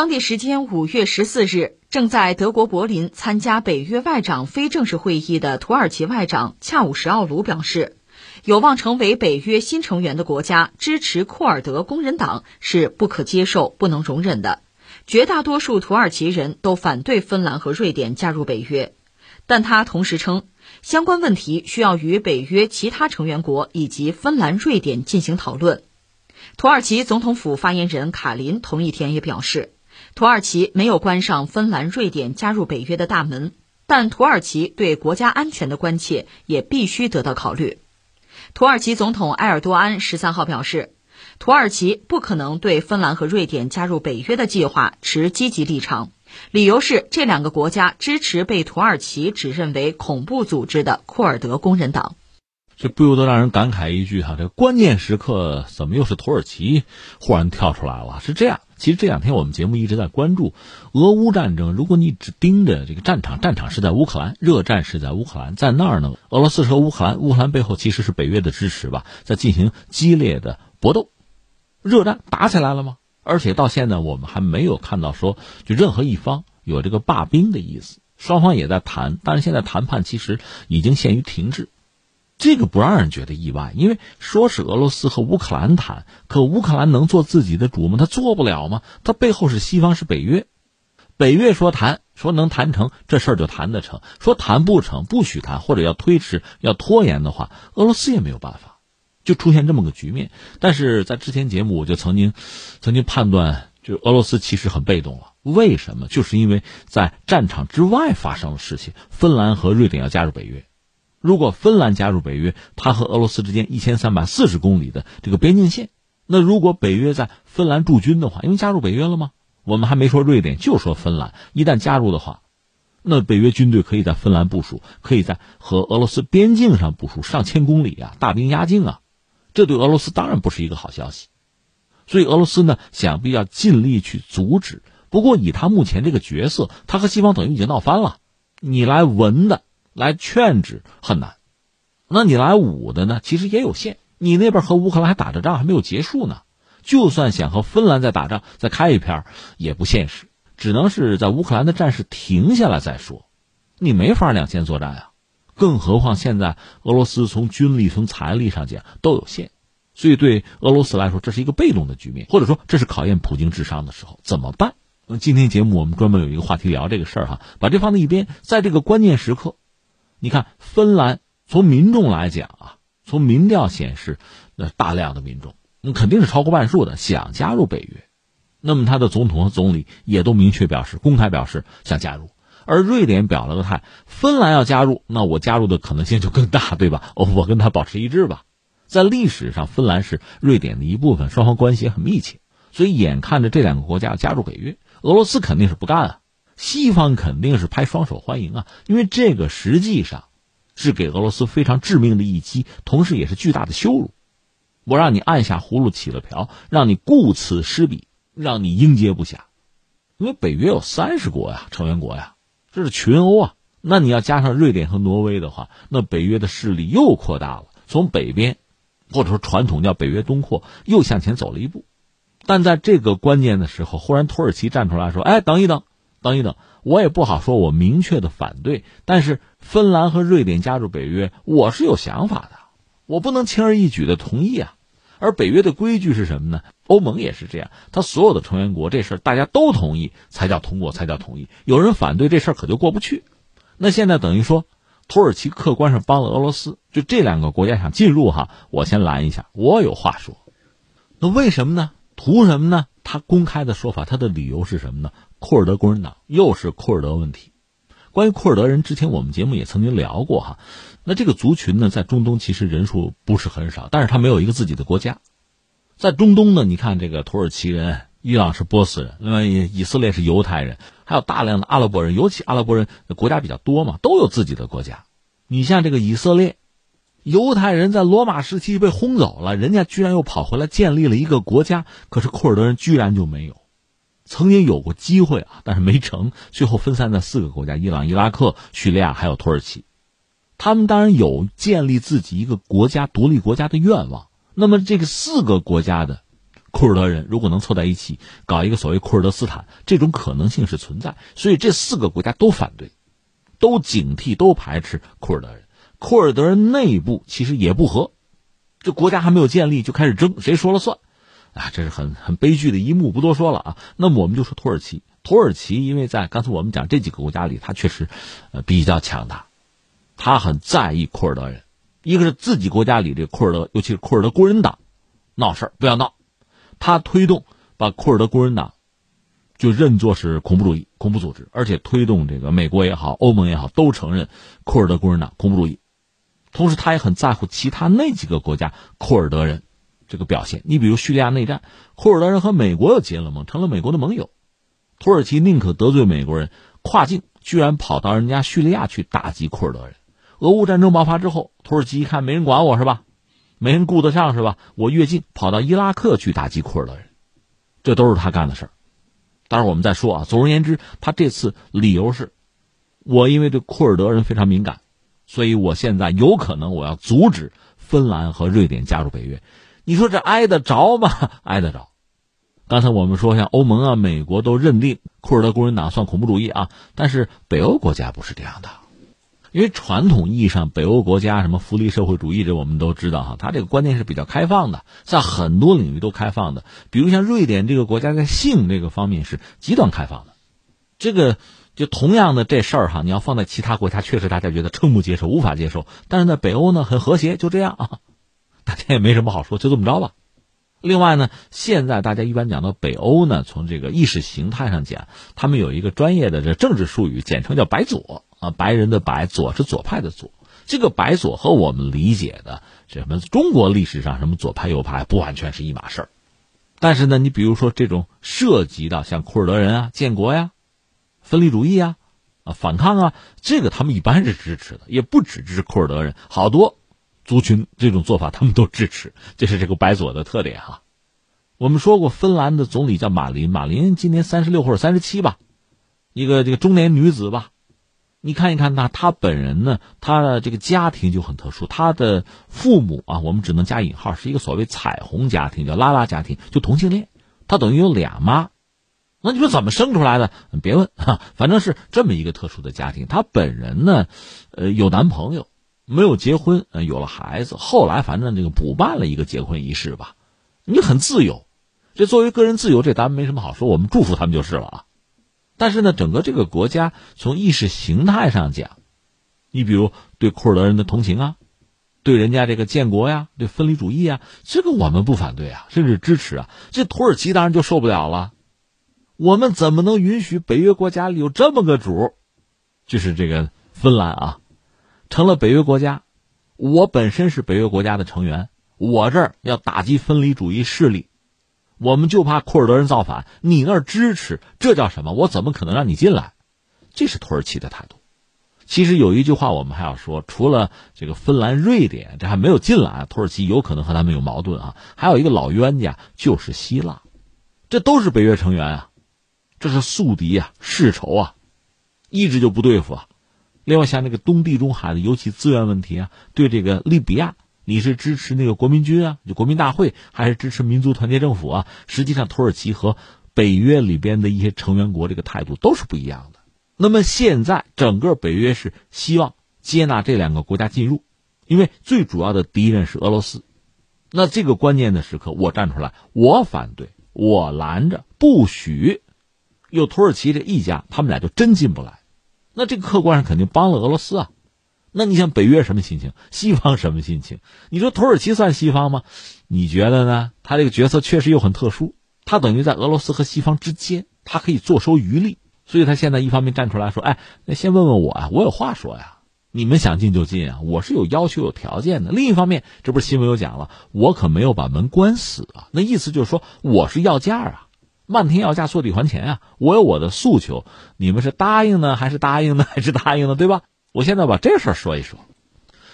当地时间五月十四日，正在德国柏林参加北约外长非正式会议的土耳其外长恰武什奥卢表示，有望成为北约新成员的国家支持库尔德工人党是不可接受、不能容忍的。绝大多数土耳其人都反对芬兰和瑞典加入北约，但他同时称，相关问题需要与北约其他成员国以及芬兰、瑞典进行讨论。土耳其总统府发言人卡林同一天也表示。土耳其没有关上芬兰、瑞典加入北约的大门，但土耳其对国家安全的关切也必须得到考虑。土耳其总统埃尔多安十三号表示，土耳其不可能对芬兰和瑞典加入北约的计划持积极立场，理由是这两个国家支持被土耳其指认为恐怖组织的库尔德工人党。这不由得让人感慨一句：哈，这关键时刻怎么又是土耳其忽然跳出来了？是这样。其实这两天我们节目一直在关注俄乌战争。如果你只盯着这个战场，战场是在乌克兰，热战是在乌克兰，在那儿呢，俄罗斯和乌克兰，乌克兰背后其实是北约的支持吧，在进行激烈的搏斗，热战打起来了吗？而且到现在我们还没有看到说就任何一方有这个罢兵的意思，双方也在谈，但是现在谈判其实已经陷于停滞。这个不让人觉得意外，因为说是俄罗斯和乌克兰谈，可乌克兰能做自己的主吗？他做不了吗？他背后是西方，是北约。北约说谈，说能谈成，这事儿就谈得成；说谈不成，不许谈，或者要推迟、要拖延的话，俄罗斯也没有办法，就出现这么个局面。但是在之前节目，我就曾经，曾经判断，就俄罗斯其实很被动了。为什么？就是因为在战场之外发生了事情，芬兰和瑞典要加入北约。如果芬兰加入北约，它和俄罗斯之间一千三百四十公里的这个边境线，那如果北约在芬兰驻军的话，因为加入北约了吗？我们还没说瑞典，就说芬兰，一旦加入的话，那北约军队可以在芬兰部署，可以在和俄罗斯边境上部署上千公里啊，大兵压境啊，这对俄罗斯当然不是一个好消息。所以俄罗斯呢，想必要尽力去阻止。不过以他目前这个角色，他和西方等于已经闹翻了，你来文的。来劝止很难，那你来武的呢？其实也有限。你那边和乌克兰还打着仗，还没有结束呢。就算想和芬兰再打仗，再开一片也不现实。只能是在乌克兰的战事停下来再说。你没法两线作战啊！更何况现在俄罗斯从军力、从财力上讲都有限，所以对俄罗斯来说，这是一个被动的局面，或者说这是考验普京智商的时候。怎么办？那今天节目我们专门有一个话题聊这个事儿哈，把这放在一边，在这个关键时刻。你看，芬兰从民众来讲啊，从民调显示，那大量的民众，那肯定是超过半数的想加入北约。那么他的总统和总理也都明确表示，公开表示想加入。而瑞典表了个态，芬兰要加入，那我加入的可能性就更大，对吧？我我跟他保持一致吧。在历史上，芬兰是瑞典的一部分，双方关系也很密切。所以眼看着这两个国家加入北约，俄罗斯肯定是不干啊。西方肯定是拍双手欢迎啊，因为这个实际上是给俄罗斯非常致命的一击，同时也是巨大的羞辱。我让你按下葫芦起了瓢，让你顾此失彼，让你应接不暇。因为北约有三十国呀，成员国呀，这是群殴啊。那你要加上瑞典和挪威的话，那北约的势力又扩大了，从北边，或者说传统叫北约东扩，又向前走了一步。但在这个关键的时候，忽然土耳其站出来说：“哎，等一等。”等一等，我也不好说，我明确的反对。但是芬兰和瑞典加入北约，我是有想法的，我不能轻而易举的同意啊。而北约的规矩是什么呢？欧盟也是这样，他所有的成员国这事儿大家都同意才叫通过，才叫同意。有人反对这事儿可就过不去。那现在等于说，土耳其客观上帮了俄罗斯，就这两个国家想进入哈，我先拦一下，我有话说。那为什么呢？图什么呢？他公开的说法，他的理由是什么呢？库尔德工人党又是库尔德问题。关于库尔德人，之前我们节目也曾经聊过哈。那这个族群呢，在中东其实人数不是很少，但是他没有一个自己的国家。在中东呢，你看这个土耳其人、伊朗是波斯人，另外以色列是犹太人，还有大量的阿拉伯人，尤其阿拉伯人国家比较多嘛，都有自己的国家。你像这个以色列，犹太人在罗马时期被轰走了，人家居然又跑回来建立了一个国家，可是库尔德人居然就没有。曾经有过机会啊，但是没成，最后分散在四个国家：伊朗、伊拉克、叙利亚还有土耳其。他们当然有建立自己一个国家、独立国家的愿望。那么，这个四个国家的库尔德人如果能凑在一起搞一个所谓库尔德斯坦，这种可能性是存在。所以这四个国家都反对，都警惕，都排斥库尔德人。库尔德人内部其实也不和，这国家还没有建立就开始争，谁说了算？啊，这是很很悲剧的一幕，不多说了啊。那么我们就说土耳其，土耳其因为在刚才我们讲这几个国家里，它确实呃比较强大，他很在意库尔德人。一个是自己国家里这库尔德，尤其是库尔德工人党闹事不要闹，他推动把库尔德工人党就认作是恐怖主义恐怖组织，而且推动这个美国也好，欧盟也好都承认库尔德工人党恐怖主义。同时，他也很在乎其他那几个国家库尔德人这个表现。你比如叙利亚内战，库尔德人和美国又结了盟，成了美国的盟友。土耳其宁可得罪美国人，跨境居然跑到人家叙利亚去打击库尔德人。俄乌战争爆发之后，土耳其一看没人管我是吧，没人顾得上是吧？我越境跑到伊拉克去打击库尔德人，这都是他干的事儿。待会儿我们再说啊。总而言之，他这次理由是，我因为对库尔德人非常敏感，所以我现在有可能我要阻止芬兰和瑞典加入北约。你说这挨得着吗？挨得着。刚才我们说，像欧盟啊、美国都认定库尔德工人党算恐怖主义啊，但是北欧国家不是这样的。因为传统意义上，北欧国家什么福利社会主义，这我们都知道哈，它这个观念是比较开放的，在很多领域都开放的。比如像瑞典这个国家，在性这个方面是极端开放的。这个就同样的这事儿哈，你要放在其他国家，确实大家觉得瞠目结舌、无法接受。但是在北欧呢，很和谐，就这样啊，大家也没什么好说，就这么着吧。另外呢，现在大家一般讲到北欧呢，从这个意识形态上讲，他们有一个专业的这政治术语，简称叫“白左”。啊，白人的白左是左派的左，这个白左和我们理解的什么中国历史上什么左派右派不完全是一码事儿。但是呢，你比如说这种涉及到像库尔德人啊、建国呀、分离主义啊、啊反抗啊，这个他们一般是支持的，也不只支持库尔德人，好多族群这种做法他们都支持，这是这个白左的特点哈。我们说过，芬兰的总理叫马林，马林今年三十六或者三十七吧，一个这个中年女子吧。你看一看她，她本人呢？她的这个家庭就很特殊，她的父母啊，我们只能加引号，是一个所谓彩虹家庭，叫拉拉家庭，就同性恋。他等于有俩妈，那你说怎么生出来的？别问哈，反正是这么一个特殊的家庭。她本人呢，呃，有男朋友，没有结婚，有了孩子。后来反正这个补办了一个结婚仪式吧。你很自由，这作为个人自由，这咱们没什么好说，我们祝福他们就是了啊。但是呢，整个这个国家从意识形态上讲，你比如对库尔德人的同情啊，对人家这个建国呀，对分离主义啊，这个我们不反对啊，甚至支持啊。这土耳其当然就受不了了，我们怎么能允许北约国家里有这么个主？就是这个芬兰啊，成了北约国家，我本身是北约国家的成员，我这儿要打击分离主义势力。我们就怕库尔德人造反，你那儿支持，这叫什么？我怎么可能让你进来？这是土耳其的态度。其实有一句话我们还要说，除了这个芬兰、瑞典，这还没有进来，土耳其有可能和他们有矛盾啊。还有一个老冤家就是希腊，这都是北约成员啊，这是宿敌啊，世仇啊，一直就不对付啊。另外像那个东地中海的油气资源问题啊，对这个利比亚。你是支持那个国民军啊，就国民大会，还是支持民族团结政府啊？实际上，土耳其和北约里边的一些成员国这个态度都是不一样的。那么现在，整个北约是希望接纳这两个国家进入，因为最主要的敌人是俄罗斯。那这个关键的时刻，我站出来，我反对，我拦着，不许有土耳其这一家，他们俩就真进不来。那这个客观上肯定帮了俄罗斯啊。那你想北约什么心情？西方什么心情？你说土耳其算西方吗？你觉得呢？他这个角色确实又很特殊，他等于在俄罗斯和西方之间，他可以坐收渔利。所以他现在一方面站出来说：“哎，那先问问我啊，我有话说呀。你们想进就进啊，我是有要求、有条件的。”另一方面，这不是新闻有讲了，我可没有把门关死啊。那意思就是说，我是要价啊，漫天要价，坐地还钱啊。我有我的诉求，你们是答应呢，还是答应呢，还是答应呢？对吧？我现在把这事儿说一说，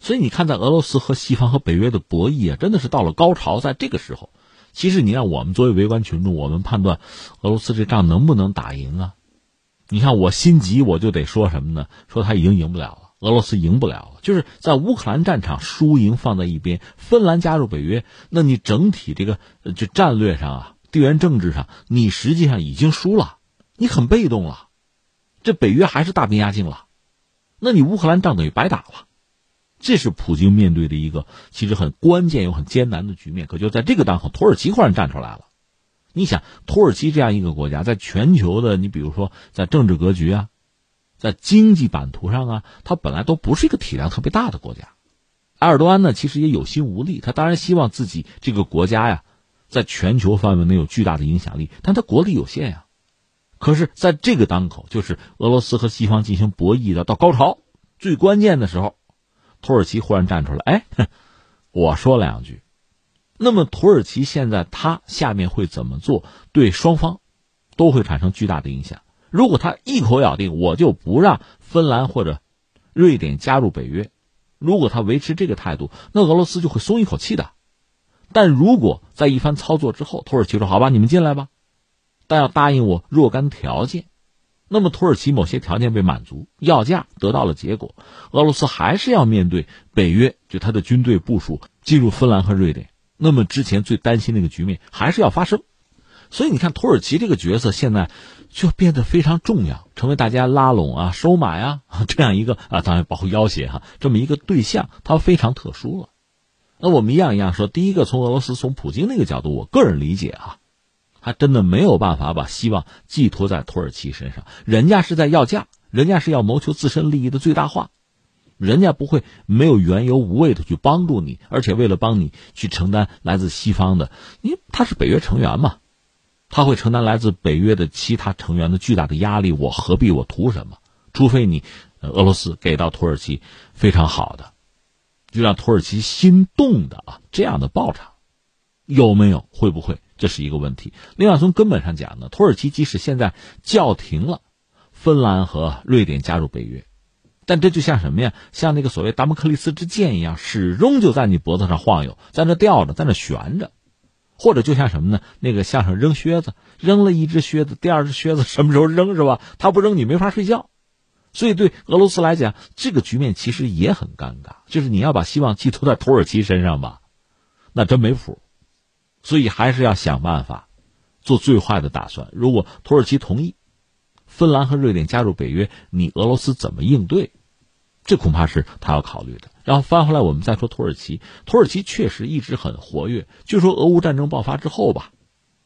所以你看，在俄罗斯和西方和北约的博弈啊，真的是到了高潮。在这个时候，其实你让我们作为围观群众，我们判断俄罗斯这仗能不能打赢啊？你看我心急，我就得说什么呢？说他已经赢不了了。俄罗斯赢不了了。就是在乌克兰战场输赢放在一边，芬兰加入北约，那你整体这个就战略上啊，地缘政治上，你实际上已经输了，你很被动了。这北约还是大兵压境了，那你乌克兰仗等于白打了。这是普京面对的一个其实很关键又很艰难的局面。可就在这个当口，土耳其忽然站出来了。你想，土耳其这样一个国家，在全球的，你比如说在政治格局啊，在经济版图上啊，它本来都不是一个体量特别大的国家。埃尔多安呢，其实也有心无力。他当然希望自己这个国家呀，在全球范围内有巨大的影响力，但他国力有限呀。可是，在这个当口，就是俄罗斯和西方进行博弈的到高潮最关键的时候，土耳其忽然站出来，哎，我说两句。那么，土耳其现在他下面会怎么做，对双方都会产生巨大的影响。如果他一口咬定我就不让芬兰或者瑞典加入北约，如果他维持这个态度，那俄罗斯就会松一口气的。但如果在一番操作之后，土耳其说：“好吧，你们进来吧，但要答应我若干条件。”那么，土耳其某些条件被满足，要价得到了结果，俄罗斯还是要面对北约，就他的军队部署进入芬兰和瑞典。那么之前最担心那个局面还是要发生，所以你看土耳其这个角色现在就变得非常重要，成为大家拉拢啊、收买啊这样一个啊，当然包括要挟哈这么一个对象，它非常特殊了。那我们一样一样说，第一个从俄罗斯从普京那个角度，我个人理解啊，他真的没有办法把希望寄托在土耳其身上，人家是在要价，人家是要谋求自身利益的最大化。人家不会没有缘由无谓的去帮助你，而且为了帮你去承担来自西方的，因为他是北约成员嘛，他会承担来自北约的其他成员的巨大的压力。我何必？我图什么？除非你俄罗斯给到土耳其非常好的，就让土耳其心动的啊这样的报偿，有没有？会不会？这是一个问题。另外，从根本上讲呢，土耳其即使现在叫停了芬兰和瑞典加入北约。但这就像什么呀？像那个所谓达摩克利斯之剑一样，始终就在你脖子上晃悠，在那吊着，在那悬着，或者就像什么呢？那个相声扔靴子，扔了一只靴子，第二只靴子什么时候扔是吧？他不扔你没法睡觉。所以对俄罗斯来讲，这个局面其实也很尴尬，就是你要把希望寄托在土耳其身上吧，那真没谱。所以还是要想办法做最坏的打算。如果土耳其同意，芬兰和瑞典加入北约，你俄罗斯怎么应对？这恐怕是他要考虑的。然后翻回来，我们再说土耳其。土耳其确实一直很活跃。就说俄乌战争爆发之后吧，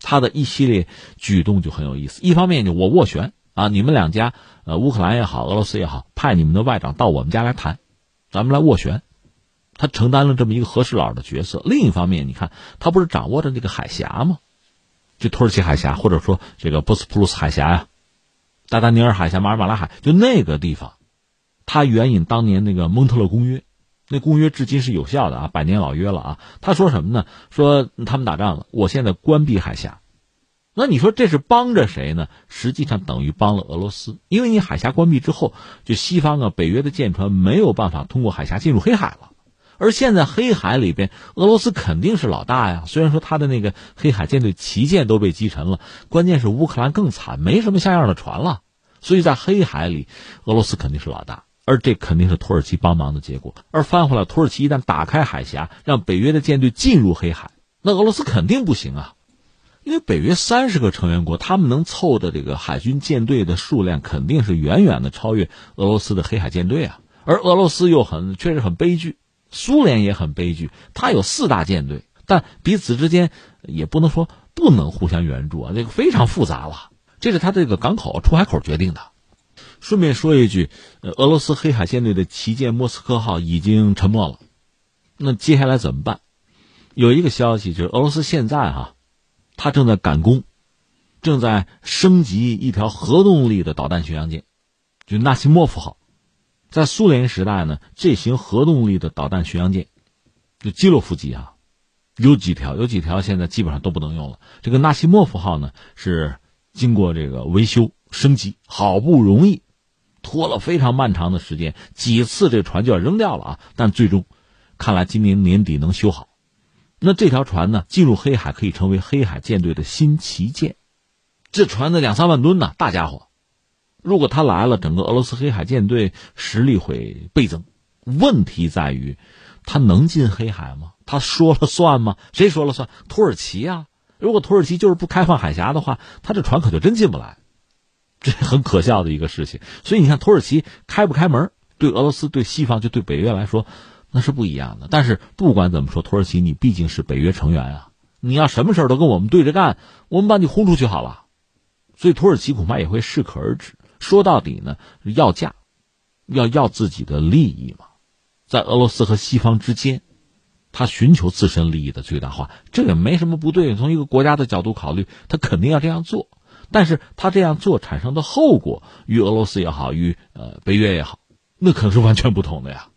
他的一系列举动就很有意思。一方面就，我斡旋啊，你们两家，呃，乌克兰也好，俄罗斯也好，派你们的外长到我们家来谈，咱们来斡旋。他承担了这么一个和事佬的角色。另一方面，你看他不是掌握着那个海峡吗？就土耳其海峡，或者说这个波斯普鲁斯海峡呀，达达尼尔海峡、马尔马拉海，就那个地方。他援引当年那个蒙特勒公约，那公约至今是有效的啊，百年老约了啊。他说什么呢？说他们打仗了，我现在关闭海峡，那你说这是帮着谁呢？实际上等于帮了俄罗斯，因为你海峡关闭之后，就西方啊、北约的舰船没有办法通过海峡进入黑海了。而现在黑海里边，俄罗斯肯定是老大呀。虽然说他的那个黑海舰队旗舰都被击沉了，关键是乌克兰更惨，没什么像样的船了。所以在黑海里，俄罗斯肯定是老大。而这肯定是土耳其帮忙的结果。而翻回来，土耳其一旦打开海峡，让北约的舰队进入黑海，那俄罗斯肯定不行啊！因为北约三十个成员国，他们能凑的这个海军舰队的数量，肯定是远远的超越俄罗斯的黑海舰队啊。而俄罗斯又很确实很悲剧，苏联也很悲剧，它有四大舰队，但彼此之间也不能说不能互相援助啊，这个非常复杂了。这是它这个港口出海口决定的。顺便说一句，俄罗斯黑海舰队的旗舰“莫斯科号”已经沉没了。那接下来怎么办？有一个消息就是，俄罗斯现在哈，他正在赶工，正在升级一条核动力的导弹巡洋舰，就纳西莫夫号。在苏联时代呢，这型核动力的导弹巡洋舰，就基洛夫级啊，有几条，有几条现在基本上都不能用了。这个纳西莫夫号呢，是经过这个维修升级，好不容易。拖了非常漫长的时间，几次这船就要扔掉了啊！但最终，看来今年年底能修好。那这条船呢，进入黑海可以成为黑海舰队的新旗舰。这船呢两三万吨呢，大家伙。如果他来了，整个俄罗斯黑海舰队实力会倍增。问题在于，他能进黑海吗？他说了算吗？谁说了算？土耳其啊！如果土耳其就是不开放海峡的话，他这船可就真进不来，这很可笑的一个事情。所以你看，土耳其开不开门，对俄罗斯、对西方、就对北约来说，那是不一样的。但是不管怎么说，土耳其你毕竟是北约成员啊，你要什么事都跟我们对着干，我们把你轰出去好了。所以土耳其恐怕也会适可而止。说到底呢，要价，要要自己的利益嘛。在俄罗斯和西方之间，他寻求自身利益的最大化，这也没什么不对。从一个国家的角度考虑，他肯定要这样做。但是他这样做产生的后果，与俄罗斯也好，与呃北约也好，那可是完全不同的呀。